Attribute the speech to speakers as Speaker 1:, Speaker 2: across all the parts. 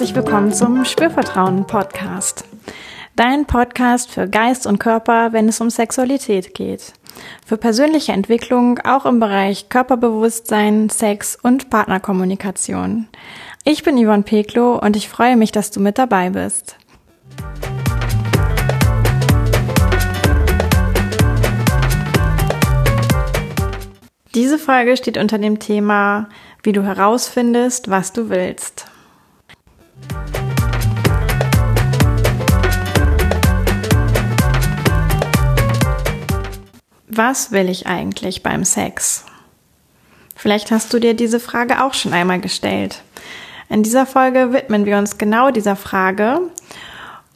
Speaker 1: herzlich willkommen zum Spürvertrauen Podcast. Dein Podcast für Geist und Körper, wenn es um Sexualität geht. Für persönliche Entwicklung auch im Bereich Körperbewusstsein, Sex und Partnerkommunikation. Ich bin Yvonne Peklo und ich freue mich, dass du mit dabei bist. Diese Folge steht unter dem Thema, wie du herausfindest, was du willst. Was will ich eigentlich beim Sex? Vielleicht hast du dir diese Frage auch schon einmal gestellt. In dieser Folge widmen wir uns genau dieser Frage.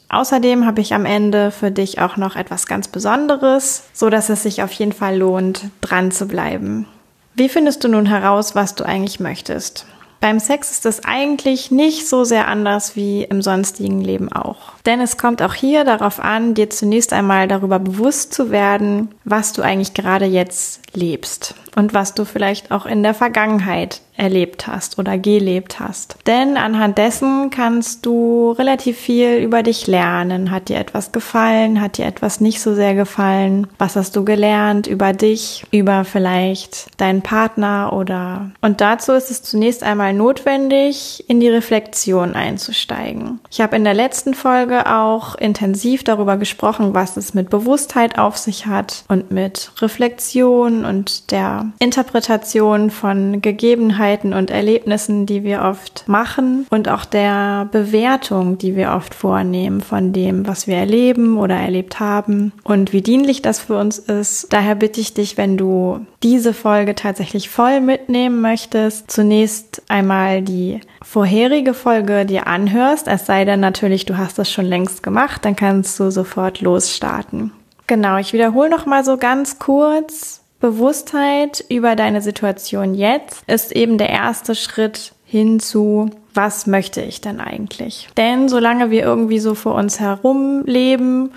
Speaker 1: Außerdem habe ich am Ende für dich auch noch etwas ganz Besonderes, so dass es sich auf jeden Fall lohnt, dran zu bleiben. Wie findest du nun heraus, was du eigentlich möchtest? Beim Sex ist es eigentlich nicht so sehr anders wie im sonstigen Leben auch. Denn es kommt auch hier darauf an, dir zunächst einmal darüber bewusst zu werden, was du eigentlich gerade jetzt lebst und was du vielleicht auch in der Vergangenheit erlebt hast oder gelebt hast. Denn anhand dessen kannst du relativ viel über dich lernen. Hat dir etwas gefallen? Hat dir etwas nicht so sehr gefallen? Was hast du gelernt über dich, über vielleicht deinen Partner oder und dazu ist es zunächst einmal notwendig, in die Reflexion einzusteigen. Ich habe in der letzten Folge auch intensiv darüber gesprochen, was es mit Bewusstheit auf sich hat und mit Reflexion und der Interpretation von Gegebenheiten und Erlebnissen, die wir oft machen und auch der Bewertung, die wir oft vornehmen von dem, was wir erleben oder erlebt haben und wie dienlich das für uns ist. Daher bitte ich dich, wenn du diese Folge tatsächlich voll mitnehmen möchtest, zunächst einmal die vorherige Folge dir anhörst, es sei denn natürlich, du hast das schon längst gemacht, dann kannst du sofort losstarten. Genau, ich wiederhole noch mal so ganz kurz, Bewusstheit über deine Situation jetzt ist eben der erste Schritt hin zu, was möchte ich denn eigentlich? Denn solange wir irgendwie so vor uns herum leben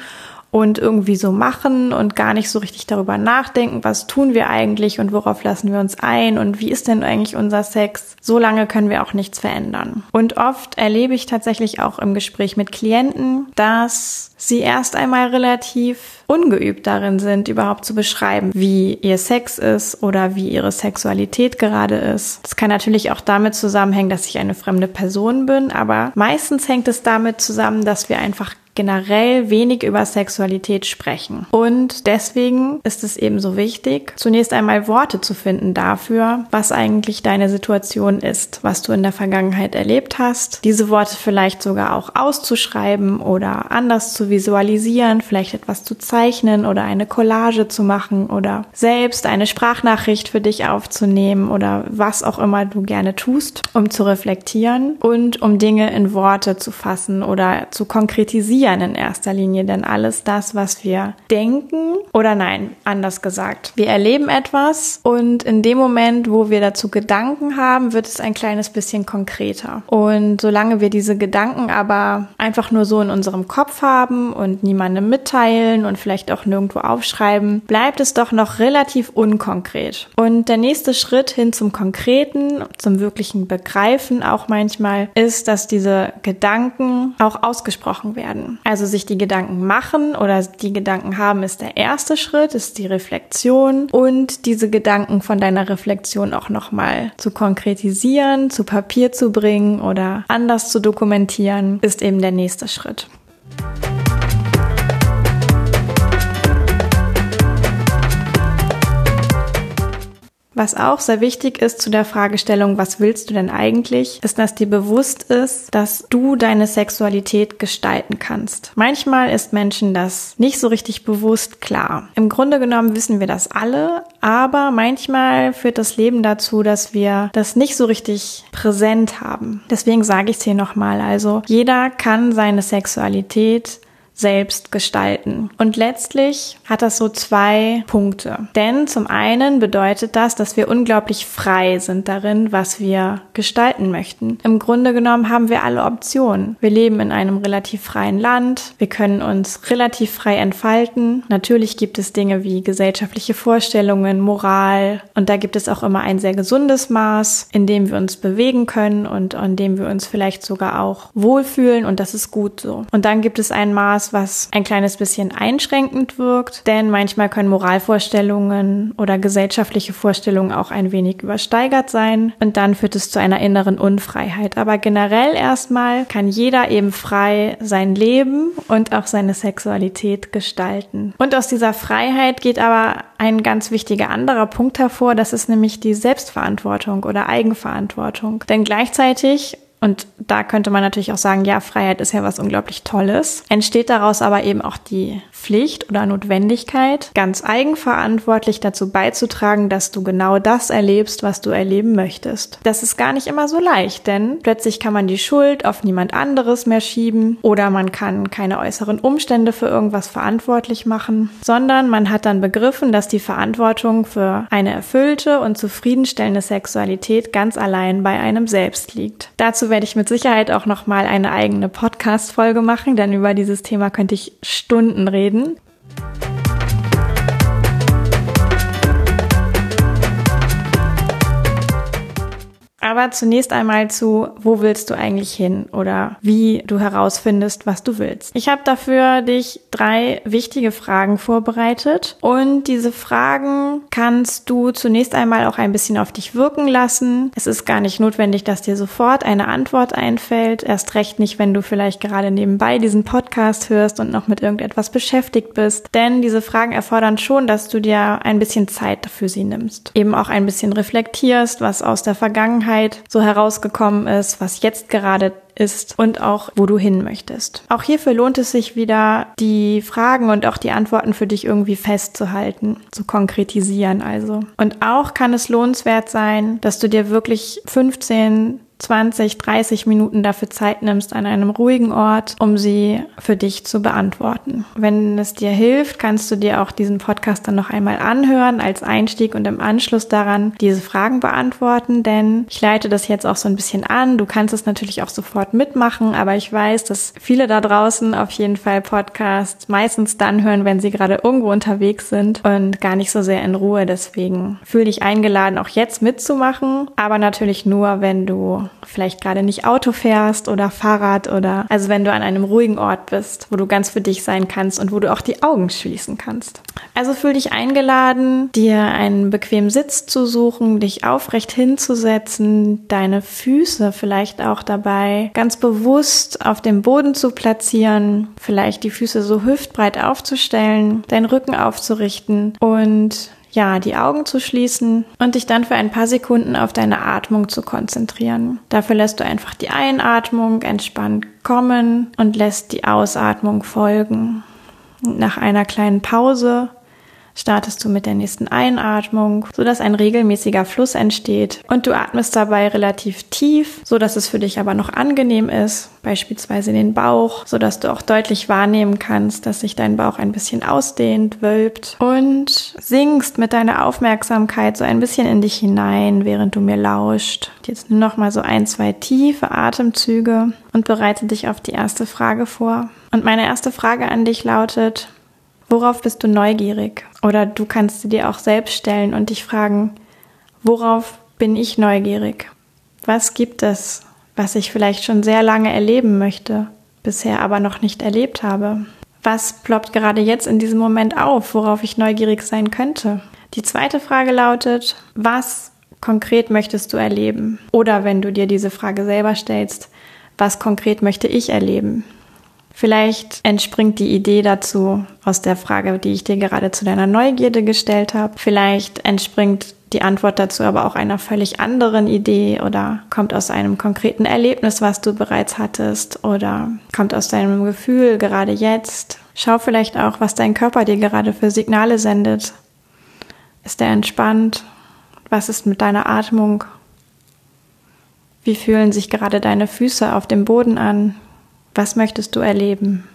Speaker 1: und irgendwie so machen und gar nicht so richtig darüber nachdenken, was tun wir eigentlich und worauf lassen wir uns ein und wie ist denn eigentlich unser Sex, so lange können wir auch nichts verändern. Und oft erlebe ich tatsächlich auch im Gespräch mit Klienten, dass sie erst einmal relativ ungeübt darin sind, überhaupt zu beschreiben, wie ihr Sex ist oder wie ihre Sexualität gerade ist. Das kann natürlich auch damit zusammenhängen, dass ich eine fremde Person bin, aber meistens hängt es damit zusammen, dass wir einfach generell wenig über Sexualität sprechen. Und deswegen ist es eben so wichtig, zunächst einmal Worte zu finden dafür, was eigentlich deine Situation ist, was du in der Vergangenheit erlebt hast. Diese Worte vielleicht sogar auch auszuschreiben oder anders zu visualisieren, vielleicht etwas zu zeichnen oder eine Collage zu machen oder selbst eine Sprachnachricht für dich aufzunehmen oder was auch immer du gerne tust, um zu reflektieren und um Dinge in Worte zu fassen oder zu konkretisieren Reagieren in erster Linie, denn alles das, was wir denken oder nein, anders gesagt, wir erleben etwas und in dem Moment, wo wir dazu Gedanken haben, wird es ein kleines bisschen konkreter. Und solange wir diese Gedanken aber einfach nur so in unserem Kopf haben und niemandem mitteilen und vielleicht auch nirgendwo aufschreiben, bleibt es doch noch relativ unkonkret. Und der nächste Schritt hin zum Konkreten, zum wirklichen Begreifen auch manchmal, ist, dass diese Gedanken auch ausgesprochen werden. Also sich die Gedanken machen oder die Gedanken haben ist der erste Schritt, ist die Reflexion und diese Gedanken von deiner Reflexion auch nochmal zu konkretisieren, zu Papier zu bringen oder anders zu dokumentieren, ist eben der nächste Schritt. Was auch sehr wichtig ist zu der Fragestellung, was willst du denn eigentlich, ist, dass dir bewusst ist, dass du deine Sexualität gestalten kannst. Manchmal ist Menschen das nicht so richtig bewusst klar. Im Grunde genommen wissen wir das alle, aber manchmal führt das Leben dazu, dass wir das nicht so richtig präsent haben. Deswegen sage ich es hier nochmal. Also jeder kann seine Sexualität selbst gestalten. Und letztlich hat das so zwei Punkte. Denn zum einen bedeutet das, dass wir unglaublich frei sind darin, was wir gestalten möchten. Im Grunde genommen haben wir alle Optionen. Wir leben in einem relativ freien Land. Wir können uns relativ frei entfalten. Natürlich gibt es Dinge wie gesellschaftliche Vorstellungen, Moral. Und da gibt es auch immer ein sehr gesundes Maß, in dem wir uns bewegen können und an dem wir uns vielleicht sogar auch wohlfühlen. Und das ist gut so. Und dann gibt es ein Maß, was ein kleines bisschen einschränkend wirkt, denn manchmal können Moralvorstellungen oder gesellschaftliche Vorstellungen auch ein wenig übersteigert sein und dann führt es zu einer inneren Unfreiheit. Aber generell erstmal kann jeder eben frei sein Leben und auch seine Sexualität gestalten. Und aus dieser Freiheit geht aber ein ganz wichtiger anderer Punkt hervor, das ist nämlich die Selbstverantwortung oder Eigenverantwortung. Denn gleichzeitig und da könnte man natürlich auch sagen, ja, Freiheit ist ja was unglaublich Tolles. Entsteht daraus aber eben auch die Pflicht oder Notwendigkeit, ganz eigenverantwortlich dazu beizutragen, dass du genau das erlebst, was du erleben möchtest. Das ist gar nicht immer so leicht, denn plötzlich kann man die Schuld auf niemand anderes mehr schieben oder man kann keine äußeren Umstände für irgendwas verantwortlich machen, sondern man hat dann begriffen, dass die Verantwortung für eine erfüllte und zufriedenstellende Sexualität ganz allein bei einem selbst liegt. Dazu werde ich mit Sicherheit auch noch mal eine eigene Podcast Folge machen, denn über dieses Thema könnte ich Stunden reden Aber zunächst einmal zu, wo willst du eigentlich hin oder wie du herausfindest, was du willst. Ich habe dafür dich drei wichtige Fragen vorbereitet und diese Fragen kannst du zunächst einmal auch ein bisschen auf dich wirken lassen. Es ist gar nicht notwendig, dass dir sofort eine Antwort einfällt. Erst recht nicht, wenn du vielleicht gerade nebenbei diesen Podcast hörst und noch mit irgendetwas beschäftigt bist. Denn diese Fragen erfordern schon, dass du dir ein bisschen Zeit für sie nimmst. Eben auch ein bisschen reflektierst, was aus der Vergangenheit Vergangenheit so herausgekommen ist, was jetzt gerade ist und auch wo du hin möchtest. Auch hierfür lohnt es sich wieder, die Fragen und auch die Antworten für dich irgendwie festzuhalten, zu konkretisieren also. Und auch kann es lohnenswert sein, dass du dir wirklich 15 20, 30 Minuten dafür Zeit nimmst an einem ruhigen Ort, um sie für dich zu beantworten. Wenn es dir hilft, kannst du dir auch diesen Podcast dann noch einmal anhören als Einstieg und im Anschluss daran diese Fragen beantworten, denn ich leite das jetzt auch so ein bisschen an. Du kannst es natürlich auch sofort mitmachen, aber ich weiß, dass viele da draußen auf jeden Fall Podcasts meistens dann hören, wenn sie gerade irgendwo unterwegs sind und gar nicht so sehr in Ruhe. Deswegen fühle dich eingeladen, auch jetzt mitzumachen, aber natürlich nur, wenn du vielleicht gerade nicht Auto fährst oder Fahrrad oder also wenn du an einem ruhigen Ort bist, wo du ganz für dich sein kannst und wo du auch die Augen schließen kannst. Also fühl dich eingeladen, dir einen bequemen Sitz zu suchen, dich aufrecht hinzusetzen, deine Füße vielleicht auch dabei ganz bewusst auf dem Boden zu platzieren, vielleicht die Füße so hüftbreit aufzustellen, deinen Rücken aufzurichten und ja, die Augen zu schließen und dich dann für ein paar Sekunden auf deine Atmung zu konzentrieren. Dafür lässt du einfach die Einatmung entspannt kommen und lässt die Ausatmung folgen. Nach einer kleinen Pause startest du mit der nächsten Einatmung, sodass ein regelmäßiger Fluss entsteht und du atmest dabei relativ tief, sodass es für dich aber noch angenehm ist, beispielsweise in den Bauch, sodass du auch deutlich wahrnehmen kannst, dass sich dein Bauch ein bisschen ausdehnt, wölbt und singst mit deiner Aufmerksamkeit so ein bisschen in dich hinein, während du mir lauscht. Jetzt nur noch mal so ein, zwei tiefe Atemzüge und bereite dich auf die erste Frage vor. Und meine erste Frage an dich lautet, Worauf bist du neugierig? Oder du kannst sie dir auch selbst stellen und dich fragen, worauf bin ich neugierig? Was gibt es, was ich vielleicht schon sehr lange erleben möchte, bisher aber noch nicht erlebt habe? Was ploppt gerade jetzt in diesem Moment auf, worauf ich neugierig sein könnte? Die zweite Frage lautet, was konkret möchtest du erleben? Oder wenn du dir diese Frage selber stellst, was konkret möchte ich erleben? Vielleicht entspringt die Idee dazu aus der Frage, die ich dir gerade zu deiner Neugierde gestellt habe. Vielleicht entspringt die Antwort dazu aber auch einer völlig anderen Idee oder kommt aus einem konkreten Erlebnis, was du bereits hattest oder kommt aus deinem Gefühl gerade jetzt. Schau vielleicht auch, was dein Körper dir gerade für Signale sendet. Ist er entspannt? Was ist mit deiner Atmung? Wie fühlen sich gerade deine Füße auf dem Boden an? Was möchtest du erleben?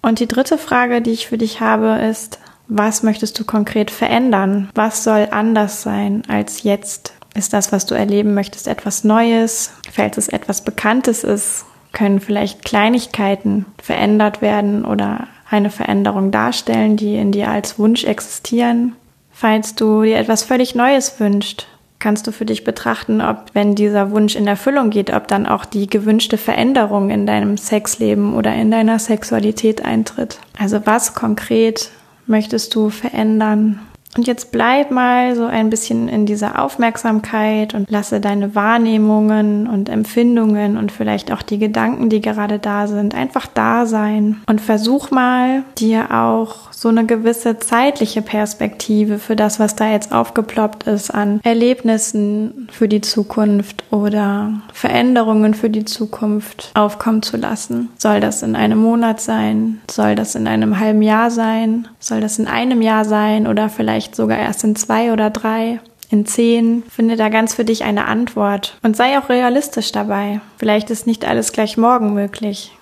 Speaker 1: Und die dritte Frage, die ich für dich habe, ist, was möchtest du konkret verändern? Was soll anders sein als jetzt? Ist das, was du erleben möchtest, etwas Neues? Falls es etwas Bekanntes ist, können vielleicht Kleinigkeiten verändert werden oder eine Veränderung darstellen, die in dir als Wunsch existieren. Falls du dir etwas völlig Neues wünschst, kannst du für dich betrachten, ob, wenn dieser Wunsch in Erfüllung geht, ob dann auch die gewünschte Veränderung in deinem Sexleben oder in deiner Sexualität eintritt. Also was konkret möchtest du verändern? Und jetzt bleib mal so ein bisschen in dieser Aufmerksamkeit und lasse deine Wahrnehmungen und Empfindungen und vielleicht auch die Gedanken, die gerade da sind, einfach da sein. Und versuch mal, dir auch so eine gewisse zeitliche Perspektive für das, was da jetzt aufgeploppt ist an Erlebnissen für die Zukunft oder Veränderungen für die Zukunft aufkommen zu lassen. Soll das in einem Monat sein? Soll das in einem halben Jahr sein? Soll das in einem Jahr sein oder vielleicht sogar erst in zwei oder drei? in zehn. Finde da ganz für dich eine Antwort und sei auch realistisch dabei. Vielleicht ist nicht alles gleich morgen möglich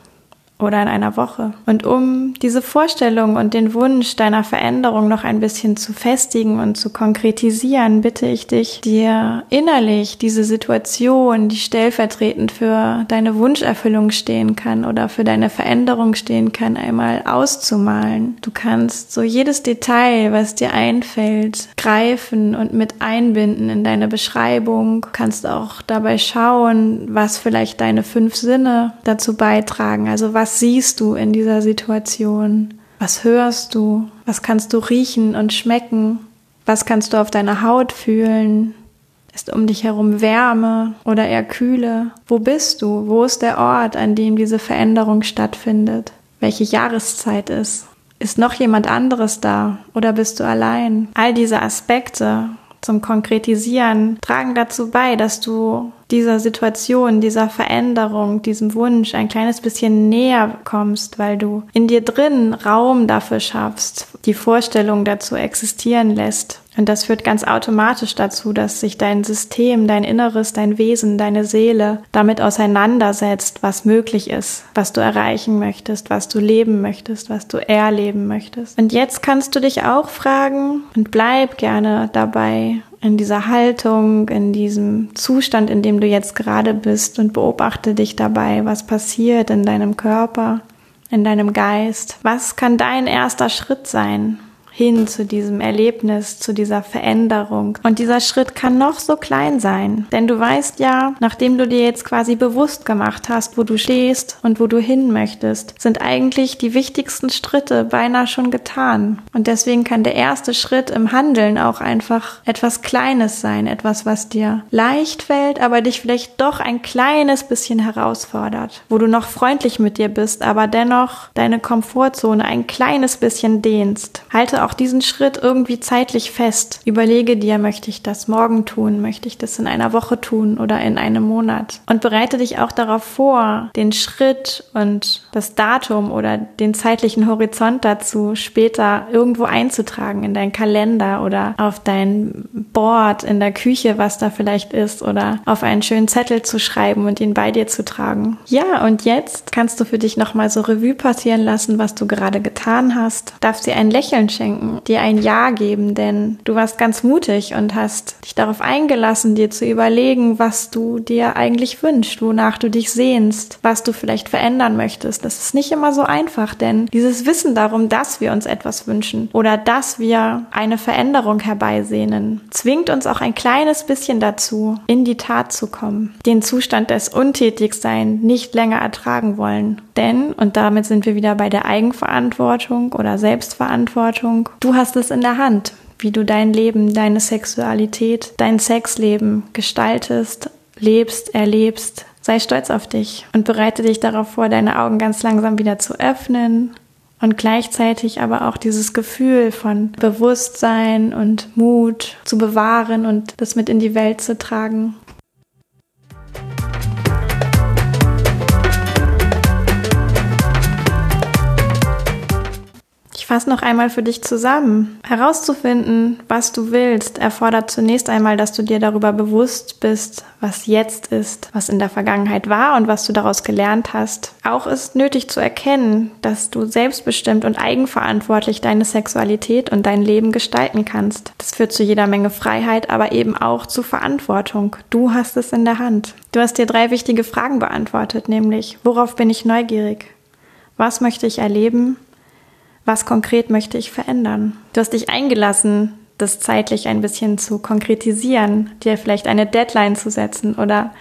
Speaker 1: oder in einer Woche. Und um diese Vorstellung und den Wunsch deiner Veränderung noch ein bisschen zu festigen und zu konkretisieren, bitte ich dich, dir innerlich diese Situation, die stellvertretend für deine Wunscherfüllung stehen kann oder für deine Veränderung stehen kann, einmal auszumalen. Du kannst so jedes Detail, was dir einfällt, greifen und mit einbinden in deine Beschreibung. Du kannst auch dabei schauen, was vielleicht deine fünf Sinne dazu beitragen. Also was was siehst du in dieser Situation? Was hörst du? Was kannst du riechen und schmecken? Was kannst du auf deiner Haut fühlen? Ist um dich herum Wärme oder eher Kühle? Wo bist du? Wo ist der Ort, an dem diese Veränderung stattfindet? Welche Jahreszeit ist? Ist noch jemand anderes da oder bist du allein? All diese Aspekte zum Konkretisieren tragen dazu bei, dass du dieser Situation, dieser Veränderung, diesem Wunsch ein kleines bisschen näher kommst, weil du in dir drin Raum dafür schaffst, die Vorstellung dazu existieren lässt. Und das führt ganz automatisch dazu, dass sich dein System, dein Inneres, dein Wesen, deine Seele damit auseinandersetzt, was möglich ist, was du erreichen möchtest, was du leben möchtest, was du erleben möchtest. Und jetzt kannst du dich auch fragen und bleib gerne dabei, in dieser Haltung, in diesem Zustand, in dem du jetzt gerade bist und beobachte dich dabei, was passiert in deinem Körper, in deinem Geist. Was kann dein erster Schritt sein? Hin zu diesem Erlebnis, zu dieser Veränderung. Und dieser Schritt kann noch so klein sein, denn du weißt ja, nachdem du dir jetzt quasi bewusst gemacht hast, wo du stehst und wo du hin möchtest, sind eigentlich die wichtigsten Schritte beinahe schon getan. Und deswegen kann der erste Schritt im Handeln auch einfach etwas Kleines sein, etwas, was dir leicht fällt, aber dich vielleicht doch ein kleines bisschen herausfordert, wo du noch freundlich mit dir bist, aber dennoch deine Komfortzone ein kleines bisschen dehnst. Halte auch diesen Schritt irgendwie zeitlich fest. Überlege dir, möchte ich das morgen tun? Möchte ich das in einer Woche tun oder in einem Monat? Und bereite dich auch darauf vor, den Schritt und das Datum oder den zeitlichen Horizont dazu später irgendwo einzutragen in deinen Kalender oder auf dein Board in der Küche, was da vielleicht ist oder auf einen schönen Zettel zu schreiben und ihn bei dir zu tragen. Ja, und jetzt kannst du für dich nochmal so Revue passieren lassen, was du gerade getan hast. Darf sie ein Lächeln schenken schenken, dir ein Ja geben, denn du warst ganz mutig und hast dich darauf eingelassen, dir zu überlegen, was du dir eigentlich wünschst, wonach du dich sehnst, was du vielleicht verändern möchtest. Das ist nicht immer so einfach, denn dieses Wissen darum, dass wir uns etwas wünschen oder dass wir eine Veränderung herbeisehnen, zwingt uns auch ein kleines bisschen dazu, in die Tat zu kommen, den Zustand des Untätigsein nicht länger ertragen wollen. Denn, und damit sind wir wieder bei der Eigenverantwortung oder Selbstverantwortung, Du hast es in der Hand, wie du dein Leben, deine Sexualität, dein Sexleben gestaltest, lebst, erlebst. Sei stolz auf dich und bereite dich darauf vor, deine Augen ganz langsam wieder zu öffnen und gleichzeitig aber auch dieses Gefühl von Bewusstsein und Mut zu bewahren und das mit in die Welt zu tragen. Fasse noch einmal für dich zusammen. Herauszufinden, was du willst, erfordert zunächst einmal, dass du dir darüber bewusst bist, was jetzt ist, was in der Vergangenheit war und was du daraus gelernt hast. Auch ist nötig zu erkennen, dass du selbstbestimmt und eigenverantwortlich deine Sexualität und dein Leben gestalten kannst. Das führt zu jeder Menge Freiheit, aber eben auch zu Verantwortung. Du hast es in der Hand. Du hast dir drei wichtige Fragen beantwortet, nämlich, worauf bin ich neugierig? Was möchte ich erleben? Was konkret möchte ich verändern? Du hast dich eingelassen, das zeitlich ein bisschen zu konkretisieren, dir vielleicht eine Deadline zu setzen oder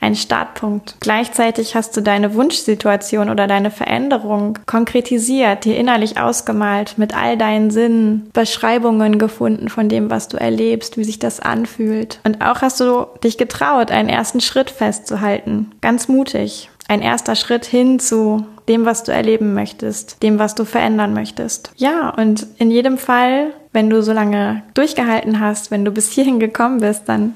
Speaker 1: einen Startpunkt. Gleichzeitig hast du deine Wunschsituation oder deine Veränderung konkretisiert, dir innerlich ausgemalt, mit all deinen Sinnen, Beschreibungen gefunden von dem, was du erlebst, wie sich das anfühlt. Und auch hast du dich getraut, einen ersten Schritt festzuhalten. Ganz mutig. Ein erster Schritt hin zu dem, was du erleben möchtest, dem, was du verändern möchtest. Ja, und in jedem Fall, wenn du so lange durchgehalten hast, wenn du bis hierhin gekommen bist, dann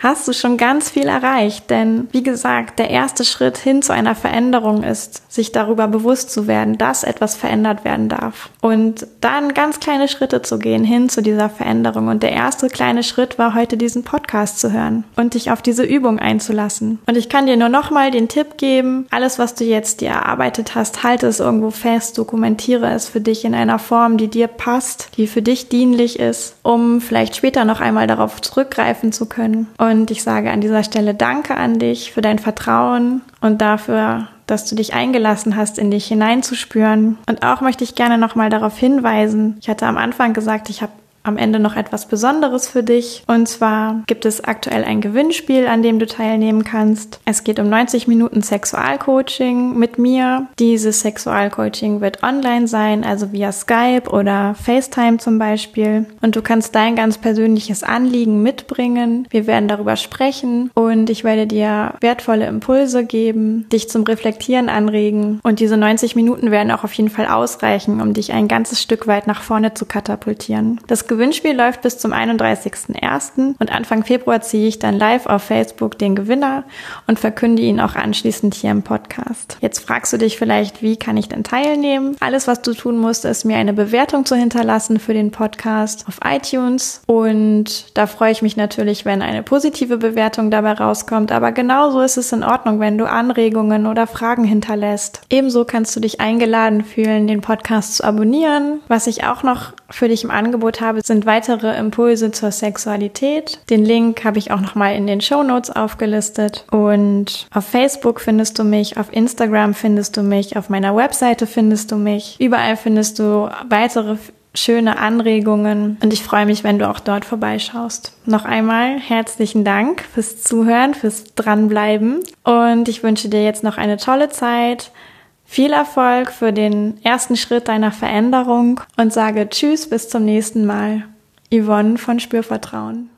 Speaker 1: hast du schon ganz viel erreicht. Denn wie gesagt, der erste Schritt hin zu einer Veränderung ist, sich darüber bewusst zu werden, dass etwas verändert werden darf. Und dann ganz kleine Schritte zu gehen hin zu dieser Veränderung. Und der erste kleine Schritt war heute diesen Podcast zu hören und dich auf diese Übung einzulassen. Und ich kann dir nur nochmal den Tipp geben, alles, was du jetzt dir erarbeitet hast, halte es irgendwo fest, dokumentiere es für dich in einer Form, die dir passt, die für dich dienlich ist, um vielleicht später noch einmal darauf zurückgreifen zu können. Und und ich sage an dieser Stelle Danke an dich für dein Vertrauen und dafür, dass du dich eingelassen hast, in dich hineinzuspüren. Und auch möchte ich gerne nochmal darauf hinweisen, ich hatte am Anfang gesagt, ich habe am Ende noch etwas Besonderes für dich. Und zwar gibt es aktuell ein Gewinnspiel, an dem du teilnehmen kannst. Es geht um 90 Minuten Sexualcoaching mit mir. Dieses Sexualcoaching wird online sein, also via Skype oder FaceTime zum Beispiel. Und du kannst dein ganz persönliches Anliegen mitbringen. Wir werden darüber sprechen und ich werde dir wertvolle Impulse geben, dich zum Reflektieren anregen. Und diese 90 Minuten werden auch auf jeden Fall ausreichen, um dich ein ganzes Stück weit nach vorne zu katapultieren. Das Gewinnspiel läuft bis zum 31.01. und Anfang Februar ziehe ich dann live auf Facebook den Gewinner und verkünde ihn auch anschließend hier im Podcast. Jetzt fragst du dich vielleicht, wie kann ich denn teilnehmen? Alles, was du tun musst, ist mir eine Bewertung zu hinterlassen für den Podcast auf iTunes und da freue ich mich natürlich, wenn eine positive Bewertung dabei rauskommt, aber genauso ist es in Ordnung, wenn du Anregungen oder Fragen hinterlässt. Ebenso kannst du dich eingeladen fühlen, den Podcast zu abonnieren. Was ich auch noch für dich im Angebot habe, sind weitere Impulse zur Sexualität. Den Link habe ich auch nochmal in den Show Notes aufgelistet. Und auf Facebook findest du mich, auf Instagram findest du mich, auf meiner Webseite findest du mich. Überall findest du weitere schöne Anregungen und ich freue mich, wenn du auch dort vorbeischaust. Noch einmal herzlichen Dank fürs Zuhören, fürs Dranbleiben und ich wünsche dir jetzt noch eine tolle Zeit. Viel Erfolg für den ersten Schritt deiner Veränderung und sage Tschüss bis zum nächsten Mal. Yvonne von Spürvertrauen.